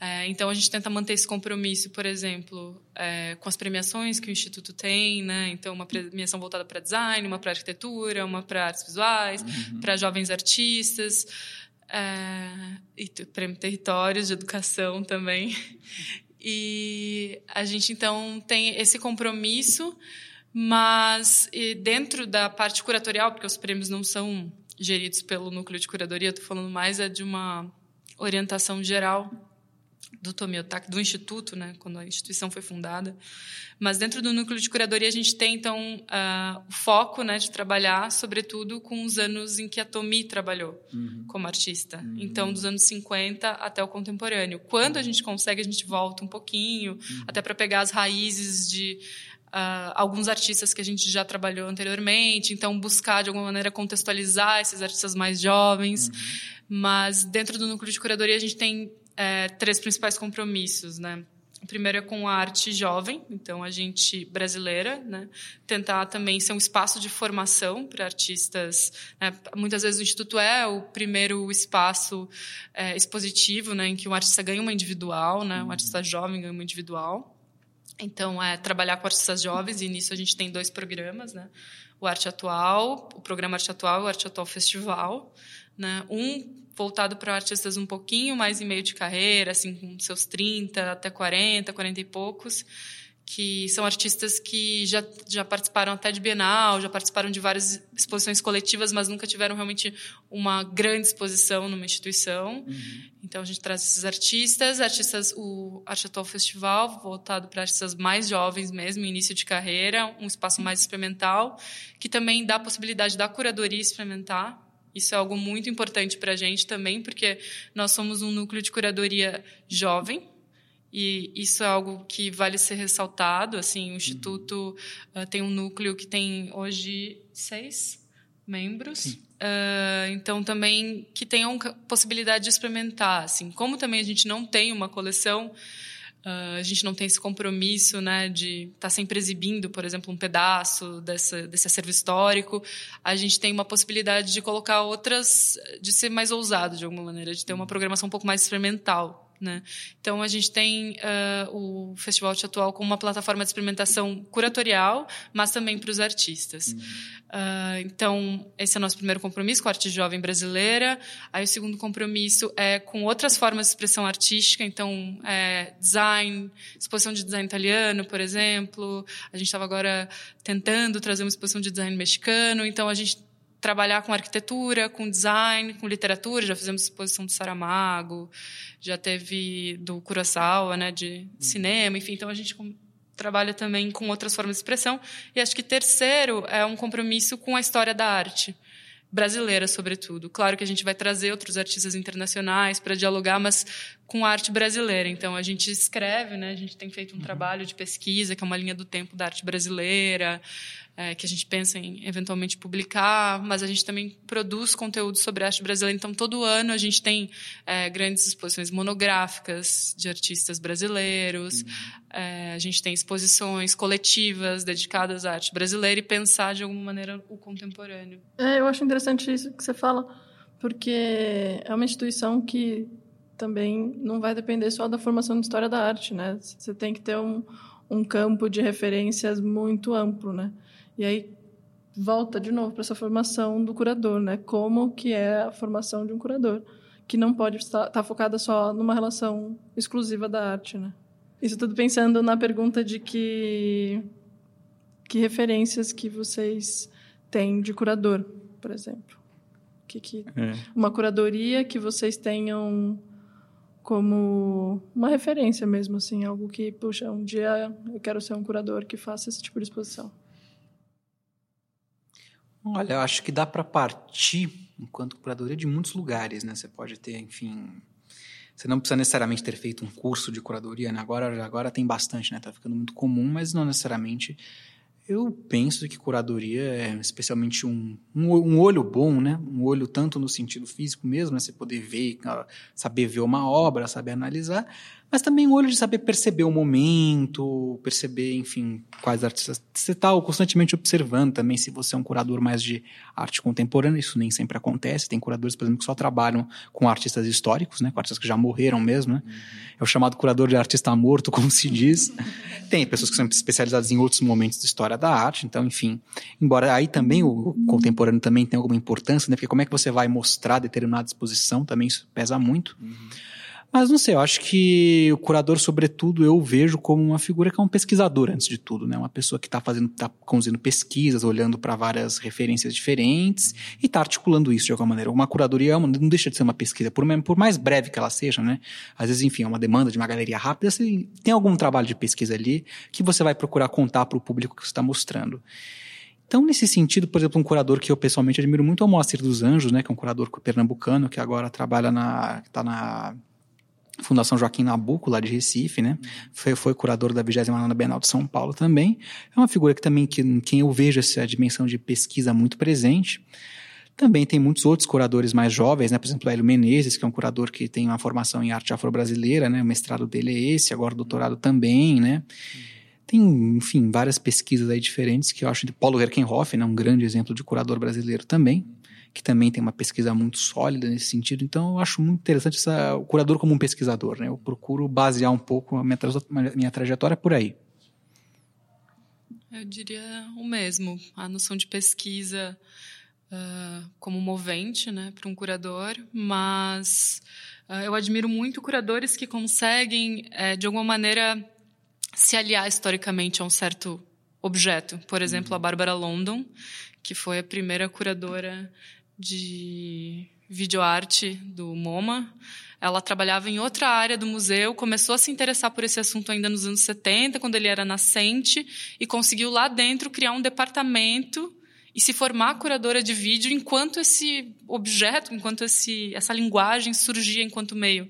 Uh, então, a gente tenta manter esse compromisso, por exemplo, uh, com as premiações que o Instituto tem, né? Então, uma premiação voltada para design, uma para arquitetura, uma para artes visuais, uhum. para jovens artistas. Uh, e prêmio Territórios de Educação também. <laughs> E a gente, então, tem esse compromisso, mas dentro da parte curatorial, porque os prêmios não são geridos pelo núcleo de curadoria, estou falando mais é de uma orientação geral do Tomiotaki, do instituto, né, quando a instituição foi fundada. Mas dentro do núcleo de curadoria a gente tem então uh, o foco, né, de trabalhar, sobretudo com os anos em que a Tomi trabalhou uhum. como artista. Uhum. Então dos anos 50 até o contemporâneo. Quando a gente consegue, a gente volta um pouquinho, uhum. até para pegar as raízes de Uh, alguns artistas que a gente já trabalhou anteriormente, então buscar de alguma maneira contextualizar esses artistas mais jovens. Uhum. Mas dentro do núcleo de curadoria a gente tem é, três principais compromissos, né? O primeiro é com a arte jovem, então a gente brasileira, né, tentar também ser um espaço de formação para artistas. Né, muitas vezes o instituto é o primeiro espaço é, expositivo, né, em que um artista ganha uma individual, né, um artista jovem ganha uma individual. Então é trabalhar com artistas jovens e nisso a gente tem dois programas, né, o Arte Atual, o programa Arte Atual, o Arte Atual Festival, né, um voltado para artistas um pouquinho mais em meio de carreira, assim, com seus 30 até 40, 40 e poucos, que são artistas que já, já participaram até de Bienal, já participaram de várias exposições coletivas, mas nunca tiveram realmente uma grande exposição numa instituição. Uhum. Então a gente traz esses artistas, artistas o Arte Atual Festival, voltado para artistas mais jovens mesmo, início de carreira, um espaço mais experimental, que também dá a possibilidade da curadoria experimentar, isso é algo muito importante para a gente também, porque nós somos um núcleo de curadoria jovem, e isso é algo que vale ser ressaltado. Assim, o Instituto uh, tem um núcleo que tem hoje seis membros. Uh, então, também que tenham possibilidade de experimentar. Assim, como também a gente não tem uma coleção Uh, a gente não tem esse compromisso né, de estar tá sempre exibindo, por exemplo, um pedaço dessa, desse acervo histórico. A gente tem uma possibilidade de colocar outras, de ser mais ousado de alguma maneira, de ter uma programação um pouco mais experimental. Né? Então, a gente tem uh, o Festival de Atual como uma plataforma de experimentação curatorial, mas também para os artistas. Uhum. Uh, então, esse é o nosso primeiro compromisso com a arte jovem brasileira. Aí, o segundo compromisso é com outras formas de expressão artística, então, é, design, exposição de design italiano, por exemplo. A gente estava agora tentando trazer uma exposição de design mexicano, então, a gente trabalhar com arquitetura, com design, com literatura. Já fizemos exposição do Saramago, já teve do Kurosawa, né, de hum. cinema, enfim. Então a gente trabalha também com outras formas de expressão. E acho que terceiro é um compromisso com a história da arte brasileira, sobretudo. Claro que a gente vai trazer outros artistas internacionais para dialogar, mas com a arte brasileira. Então, a gente escreve, né? A gente tem feito um uhum. trabalho de pesquisa, que é uma linha do tempo da arte brasileira é, que a gente pensa em eventualmente publicar, mas a gente também produz conteúdo sobre arte brasileira. Então, todo ano a gente tem é, grandes exposições monográficas de artistas brasileiros, uhum. é, a gente tem exposições coletivas dedicadas à arte brasileira e pensar de alguma maneira o contemporâneo. É, eu acho interessante isso que você fala, porque é uma instituição que também não vai depender só da formação de história da arte, né? Você tem que ter um, um campo de referências muito amplo, né? E aí volta de novo para essa formação do curador, né? Como que é a formação de um curador, que não pode estar, estar focada só numa relação exclusiva da arte, né? Isso tudo pensando na pergunta de que que referências que vocês têm de curador, por exemplo. Que, que é. uma curadoria que vocês tenham como uma referência mesmo, assim, algo que, puxa, um dia eu quero ser um curador que faça esse tipo de exposição. Olha, eu acho que dá para partir, enquanto curadoria, de muitos lugares, né? Você pode ter, enfim... Você não precisa necessariamente ter feito um curso de curadoria, né? Agora, agora tem bastante, né? Tá ficando muito comum, mas não necessariamente eu penso que curadoria é especialmente um, um, um, olho bom, né? Um olho tanto no sentido físico mesmo, né? Você poder ver, saber ver uma obra, saber analisar, mas também um olho de saber perceber o momento, perceber, enfim, quais artistas. Você está constantemente observando também, se você é um curador mais de arte contemporânea, isso nem sempre acontece, tem curadores, por exemplo, que só trabalham com artistas históricos, né, com artistas que já morreram mesmo, né, uhum. é o chamado curador de artista morto, como se diz, <laughs> tem pessoas que são especializadas em outros momentos da história da arte, então, enfim, embora aí também o, o contemporâneo também tem alguma importância, né, porque como é que você vai mostrar determinada exposição, também isso pesa muito, uhum. Mas não sei, eu acho que o curador, sobretudo, eu vejo como uma figura que é um pesquisador, antes de tudo, né? Uma pessoa que está fazendo, está conduzindo pesquisas, olhando para várias referências diferentes e está articulando isso de alguma maneira. Uma curadoria é não deixa de ser uma pesquisa, por, por mais breve que ela seja, né? Às vezes, enfim, é uma demanda de uma galeria rápida, você tem algum trabalho de pesquisa ali que você vai procurar contar para o público que você está mostrando. Então, nesse sentido, por exemplo, um curador que eu pessoalmente admiro muito é o Moacir dos Anjos, né, que é um curador pernambucano que agora trabalha na, está na Fundação Joaquim Nabuco, lá de Recife, né? Foi, foi curador da 29ª Bienal de São Paulo também. É uma figura que também, que, quem eu vejo essa dimensão de pesquisa muito presente. Também tem muitos outros curadores mais jovens, né? Por exemplo, Hélio Menezes, que é um curador que tem uma formação em arte afro-brasileira, né? O mestrado dele é esse, agora o doutorado também, né? Tem, enfim, várias pesquisas aí diferentes que eu acho de Paulo Herkenhoff, né? Um grande exemplo de curador brasileiro também que também tem uma pesquisa muito sólida nesse sentido. Então, eu acho muito interessante essa, o curador como um pesquisador. Né? Eu procuro basear um pouco a minha, minha trajetória por aí. Eu diria o mesmo. A noção de pesquisa uh, como movente né, para um curador, mas uh, eu admiro muito curadores que conseguem, uh, de alguma maneira, se aliar historicamente a um certo objeto. Por exemplo, a uhum. Bárbara London, que foi a primeira curadora de videoarte do MoMA. Ela trabalhava em outra área do museu, começou a se interessar por esse assunto ainda nos anos 70, quando ele era nascente, e conseguiu lá dentro criar um departamento e se formar curadora de vídeo enquanto esse objeto, enquanto esse, essa linguagem surgia enquanto meio.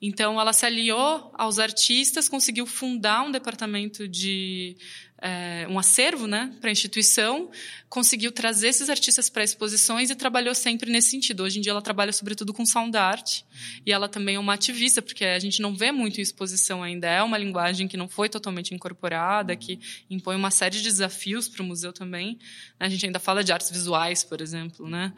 Então, ela se aliou aos artistas, conseguiu fundar um departamento de é, um acervo né, para a instituição, conseguiu trazer esses artistas para exposições e trabalhou sempre nesse sentido. Hoje em dia ela trabalha sobretudo com sound art e ela também é uma ativista, porque a gente não vê muito em exposição ainda. É uma linguagem que não foi totalmente incorporada, que impõe uma série de desafios para o museu também. A gente ainda fala de artes visuais, por exemplo, né?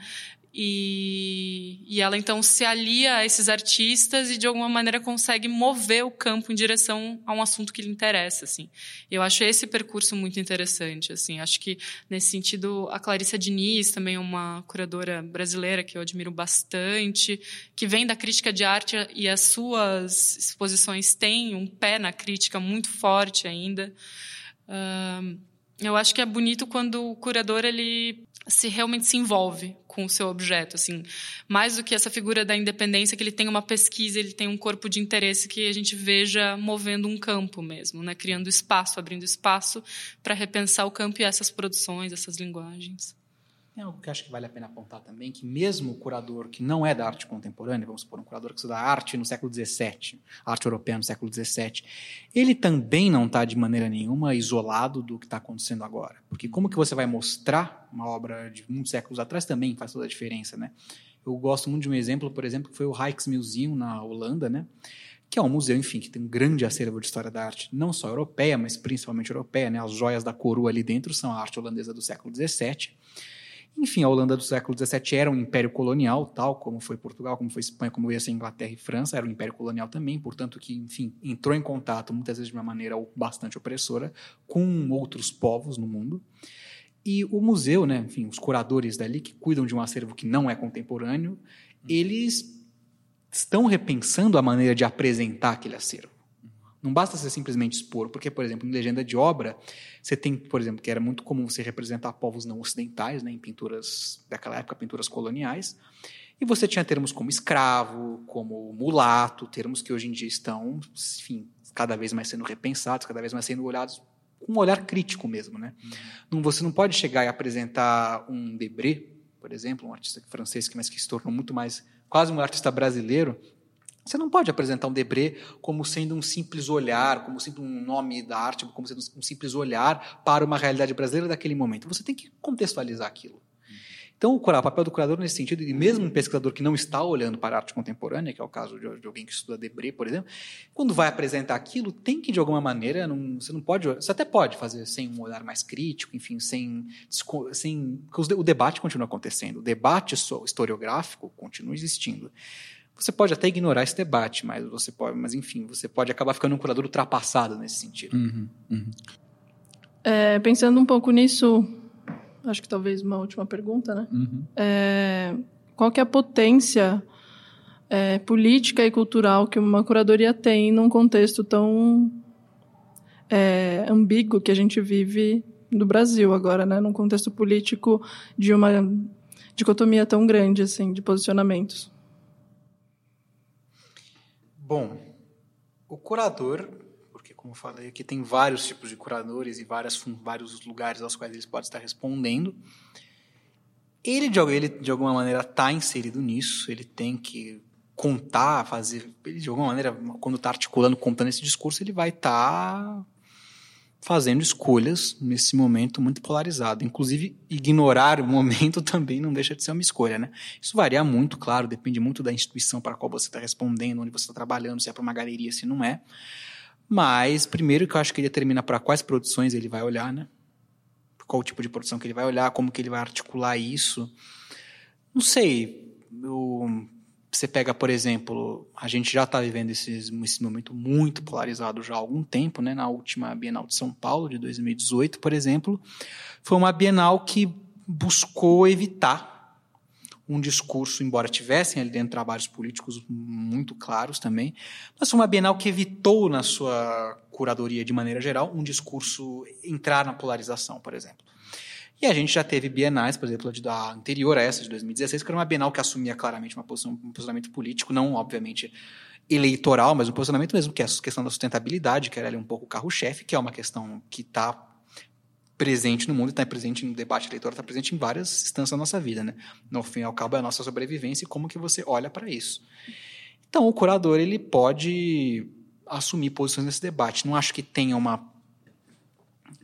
E, e ela então se alia a esses artistas e de alguma maneira consegue mover o campo em direção a um assunto que lhe interessa, assim. Eu acho esse percurso muito interessante, assim. Acho que nesse sentido a Clarissa Diniz também é uma curadora brasileira que eu admiro bastante, que vem da crítica de arte e as suas exposições têm um pé na crítica muito forte ainda. Eu acho que é bonito quando o curador ele se realmente se envolve com o seu objeto, assim, mais do que essa figura da independência, que ele tem uma pesquisa, ele tem um corpo de interesse que a gente veja movendo um campo mesmo, né, criando espaço, abrindo espaço para repensar o campo e essas produções, essas linguagens. É algo que acho que vale a pena apontar também, que mesmo o curador que não é da arte contemporânea, vamos supor, um curador que estuda arte no século XVII, arte europeia no século XVII, ele também não está de maneira nenhuma isolado do que está acontecendo agora. Porque como que você vai mostrar uma obra de muitos séculos atrás também faz toda a diferença, né? Eu gosto muito de um exemplo, por exemplo, que foi o Rijksmuseum na Holanda, né? que é um museu, enfim, que tem um grande acervo de história da arte, não só europeia, mas principalmente europeia, né? As joias da coroa ali dentro são a arte holandesa do século XVII. Enfim, a Holanda do século XVII era um império colonial, tal como foi Portugal, como foi Espanha, como ia ser Inglaterra e França, era um império colonial também, portanto que, enfim, entrou em contato, muitas vezes de uma maneira bastante opressora, com outros povos no mundo. E o museu, né, enfim, os curadores dali que cuidam de um acervo que não é contemporâneo, eles estão repensando a maneira de apresentar aquele acervo. Não basta você simplesmente expor, porque, por exemplo, em legenda de obra, você tem, por exemplo, que era muito comum você representar povos não ocidentais, né, em pinturas daquela época, pinturas coloniais, e você tinha termos como escravo, como mulato, termos que hoje em dia estão, enfim, cada vez mais sendo repensados, cada vez mais sendo olhados com um olhar crítico mesmo, né? Você não pode chegar e apresentar um Debré, por exemplo, um artista francês que mas que se tornou muito mais quase um artista brasileiro, você não pode apresentar um Debré como sendo um simples olhar, como sendo um nome da arte, como sendo um simples olhar para uma realidade brasileira daquele momento. Você tem que contextualizar aquilo. Então, o papel do curador nesse sentido, e mesmo um pesquisador que não está olhando para a arte contemporânea, que é o caso de, alguém que estuda Debré, por exemplo, quando vai apresentar aquilo, tem que, de alguma maneira, não, você não pode. Você até pode fazer sem um olhar mais crítico, enfim, sem. sem o debate continua acontecendo, o debate historiográfico continua existindo. Você pode até ignorar esse debate, mas você pode, mas enfim, você pode acabar ficando um curador ultrapassado nesse sentido. Uhum, uhum. É, pensando um pouco nisso, acho que talvez uma última pergunta, né? Uhum. É, qual que é a potência é, política e cultural que uma curadoria tem num contexto tão é, ambíguo que a gente vive no Brasil agora, né? Num contexto político de uma dicotomia tão grande assim de posicionamentos. Bom, o curador, porque como eu falei aqui, tem vários tipos de curadores e várias, vários lugares aos quais eles podem estar respondendo. Ele, de, ele, de alguma maneira, está inserido nisso, ele tem que contar, fazer. Ele, de alguma maneira, quando está articulando, contando esse discurso, ele vai estar tá fazendo escolhas nesse momento muito polarizado. Inclusive, ignorar o momento <laughs> também não deixa de ser uma escolha, né? Isso varia muito, claro, depende muito da instituição para a qual você está respondendo, onde você está trabalhando, se é para uma galeria, se não é. Mas, primeiro que eu acho que ele determina para quais produções ele vai olhar, né? Qual tipo de produção que ele vai olhar, como que ele vai articular isso. Não sei, eu você pega, por exemplo, a gente já está vivendo esse, esse, momento muito polarizado já há algum tempo, né? Na última Bienal de São Paulo, de 2018, por exemplo, foi uma Bienal que buscou evitar um discurso, embora tivessem ali dentro trabalhos políticos muito claros também, mas foi uma Bienal que evitou, na sua curadoria de maneira geral, um discurso entrar na polarização, por exemplo. E a gente já teve bienais, por exemplo, a anterior a essa, de 2016, que era uma bienal que assumia claramente uma posição, um posicionamento político, não, obviamente, eleitoral, mas um posicionamento mesmo, que é a questão da sustentabilidade, que era ali um pouco o carro-chefe, que é uma questão que está presente no mundo, está presente no debate eleitoral, está presente em várias instâncias da nossa vida, né? No fim e ao cabo é a nossa sobrevivência e como que você olha para isso. Então, o curador ele pode assumir posições nesse debate. Não acho que tenha uma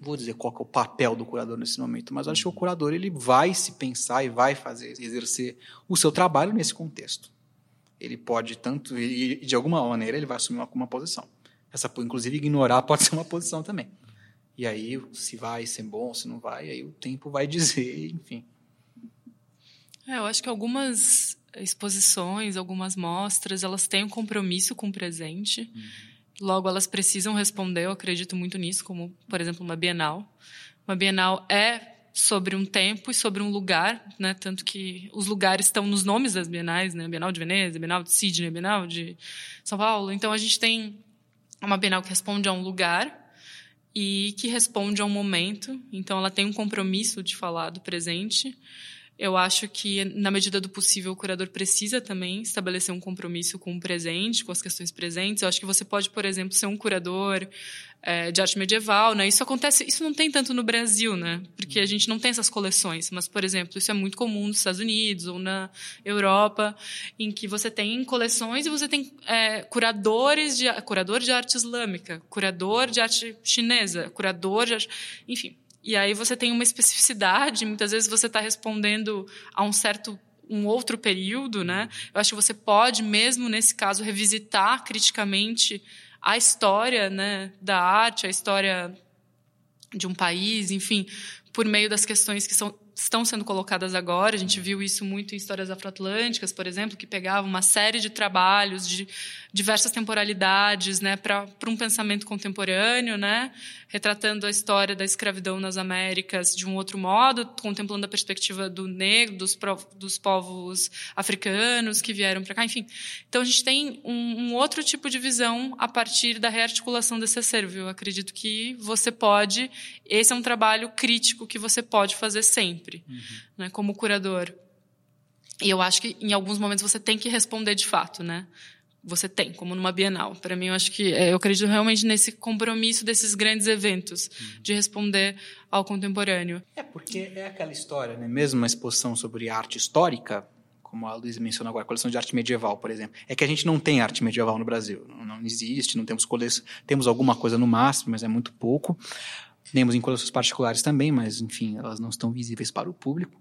vou dizer qual é o papel do curador nesse momento, mas acho que o curador ele vai se pensar e vai fazer exercer o seu trabalho nesse contexto. Ele pode tanto e de alguma maneira ele vai assumir uma, uma posição. Essa inclusive ignorar <laughs> pode ser uma posição também. E aí se vai ser bom, se não vai, aí o tempo vai dizer, <laughs> enfim. É, eu acho que algumas exposições, algumas mostras, elas têm um compromisso com o presente. Uhum Logo, elas precisam responder, eu acredito muito nisso, como, por exemplo, uma Bienal. Uma Bienal é sobre um tempo e sobre um lugar, né? Tanto que os lugares estão nos nomes das bienais, né? Bienal de Veneza, Bienal de Sydney, Bienal de São Paulo. Então a gente tem uma Bienal que responde a um lugar e que responde a um momento. Então ela tem um compromisso de falar do presente eu acho que, na medida do possível, o curador precisa também estabelecer um compromisso com o presente, com as questões presentes. Eu acho que você pode, por exemplo, ser um curador é, de arte medieval, né? Isso acontece, isso não tem tanto no Brasil, né? Porque a gente não tem essas coleções. Mas, por exemplo, isso é muito comum nos Estados Unidos ou na Europa, em que você tem coleções e você tem é, curadores de curador de arte islâmica, curador de arte chinesa, curador de arte, enfim e aí você tem uma especificidade, muitas vezes você está respondendo a um certo um outro período, né? Eu acho que você pode, mesmo nesse caso, revisitar criticamente a história, né, da arte, a história de um país, enfim, por meio das questões que são estão sendo colocadas agora. A gente viu isso muito em histórias afroatlânticas, por exemplo, que pegavam uma série de trabalhos de diversas temporalidades, né, para um pensamento contemporâneo, né, retratando a história da escravidão nas Américas de um outro modo, contemplando a perspectiva do negro, dos, dos povos africanos que vieram para cá, enfim. Então a gente tem um, um, outro tipo de visão a partir da rearticulação desse acervo. Eu acredito que você pode, esse é um trabalho crítico que você pode fazer sempre, uhum. né, como curador. E eu acho que em alguns momentos você tem que responder de fato, né? você tem, como numa Bienal. Para mim, eu acho que é, eu acredito realmente nesse compromisso desses grandes eventos uhum. de responder ao contemporâneo. É porque é aquela história, né? Mesmo uma exposição sobre arte histórica, como a Luísa mencionou agora, a coleção de arte medieval, por exemplo, é que a gente não tem arte medieval no Brasil. Não, não existe, não temos coleção, temos alguma coisa no máximo, mas é muito pouco. Temos em coleções particulares também, mas enfim, elas não estão visíveis para o público.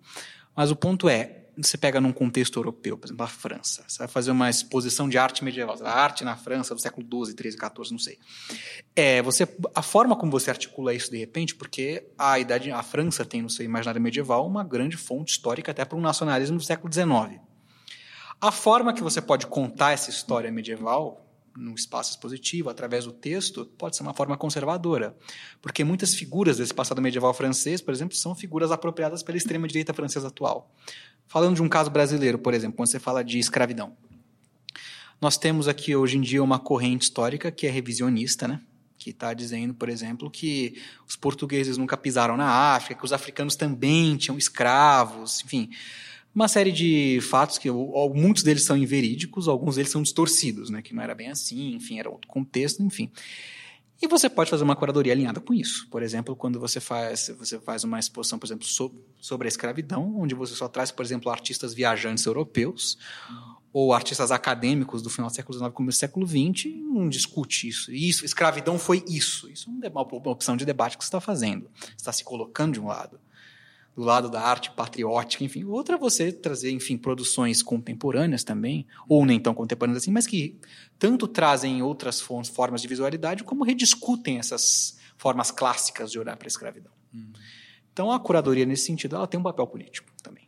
Mas o ponto é, você pega num contexto europeu, por exemplo, a França, você vai fazer uma exposição de arte medieval, a arte na França do século XII, XIII, XIV, não sei. É, você, a forma como você articula isso de repente, porque a idade, a França tem no seu imaginário medieval uma grande fonte histórica até para o nacionalismo do século XIX. A forma que você pode contar essa história medieval no espaço expositivo, através do texto, pode ser uma forma conservadora. Porque muitas figuras desse passado medieval francês, por exemplo, são figuras apropriadas pela extrema-direita francesa atual. Falando de um caso brasileiro, por exemplo, quando você fala de escravidão. Nós temos aqui hoje em dia uma corrente histórica que é revisionista, né? que está dizendo, por exemplo, que os portugueses nunca pisaram na África, que os africanos também tinham escravos, enfim, uma série de fatos que muitos deles são inverídicos, alguns deles são distorcidos, né? que não era bem assim, enfim, era outro contexto, enfim. E você pode fazer uma curadoria alinhada com isso. Por exemplo, quando você faz, você faz uma exposição, por exemplo, sobre a escravidão, onde você só traz, por exemplo, artistas viajantes europeus, ou artistas acadêmicos do final do século XIX começo do século XX não discute isso. Isso, escravidão foi isso. Isso é uma opção de debate que você está fazendo. Você está se colocando de um lado. Do lado da arte patriótica, enfim. Outra é você trazer, enfim, produções contemporâneas também, ou nem tão contemporâneas assim, mas que tanto trazem outras formas de visualidade, como rediscutem essas formas clássicas de olhar para a escravidão. Hum. Então, a curadoria, nesse sentido, ela tem um papel político também.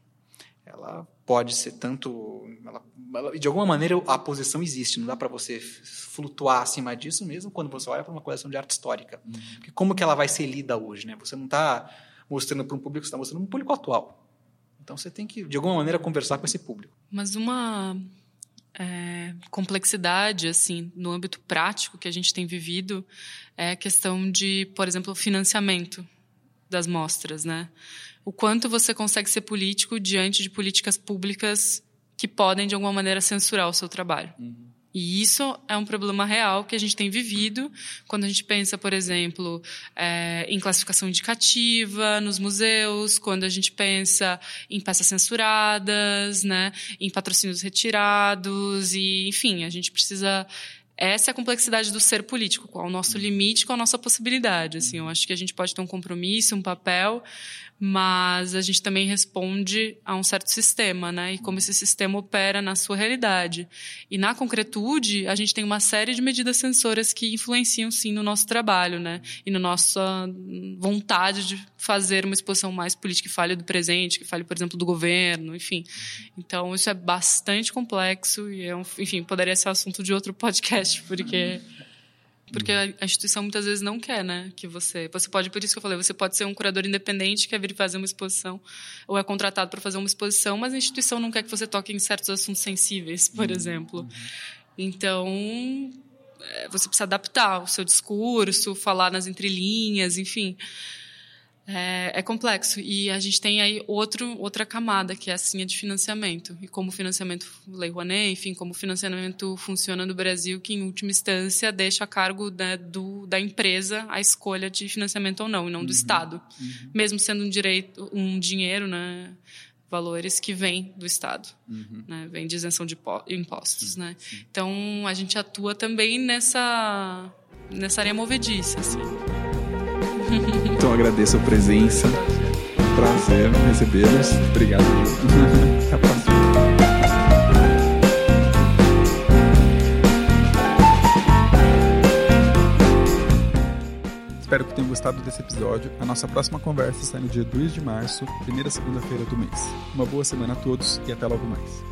Ela pode ser tanto. Ela, ela, de alguma maneira, a posição existe, não dá para você flutuar acima disso mesmo quando você olha para uma coleção de arte histórica. Uhum. Porque como que ela vai ser lida hoje? Né? Você não está mostrando para um público, você está mostrando para um público atual. Então você tem que, de alguma maneira, conversar com esse público. Mas uma é, complexidade, assim, no âmbito prático que a gente tem vivido é a questão de, por exemplo, financiamento das mostras, né? o quanto você consegue ser político diante de políticas públicas que podem, de alguma maneira, censurar o seu trabalho. Uhum. E isso é um problema real que a gente tem vivido quando a gente pensa, por exemplo, é, em classificação indicativa nos museus, quando a gente pensa em peças censuradas, né, em patrocínios retirados, e, enfim, a gente precisa essa é a complexidade do ser político, qual o nosso limite, qual a nossa possibilidade. Assim, eu acho que a gente pode ter um compromisso, um papel, mas a gente também responde a um certo sistema, né? E como esse sistema opera na sua realidade. E na concretude, a gente tem uma série de medidas sensoras que influenciam sim no nosso trabalho, né? E na nossa vontade de fazer uma exposição mais política que fale do presente, que fale, por exemplo, do governo, enfim. Então, isso é bastante complexo e é um, enfim, poderia ser assunto de outro podcast, porque porque a instituição muitas vezes não quer, né? Que você. Você pode, por isso que eu falei, você pode ser um curador independente, quer vir fazer uma exposição, ou é contratado para fazer uma exposição, mas a instituição não quer que você toque em certos assuntos sensíveis, por uhum. exemplo. Então, é, você precisa adaptar o seu discurso, falar nas entrelinhas, enfim é, é, complexo. E a gente tem aí outro, outra camada, que é a de financiamento. E como o financiamento, Lei Rouanet, enfim, como o financiamento funciona no Brasil, que em última instância deixa a cargo né, do, da empresa a escolha de financiamento ou não, e não do uhum. Estado. Uhum. Mesmo sendo um direito, um dinheiro, né, valores que vêm do Estado, uhum. né, vem de isenção de impostos, né. Então a gente atua também nessa nessa área movediça, assim. Então agradeço a presença. Prazer recebê-los. Obrigado. Até a próxima. Espero que tenham gostado desse episódio. A nossa próxima conversa está no dia 2 de março, primeira segunda-feira do mês. Uma boa semana a todos e até logo mais.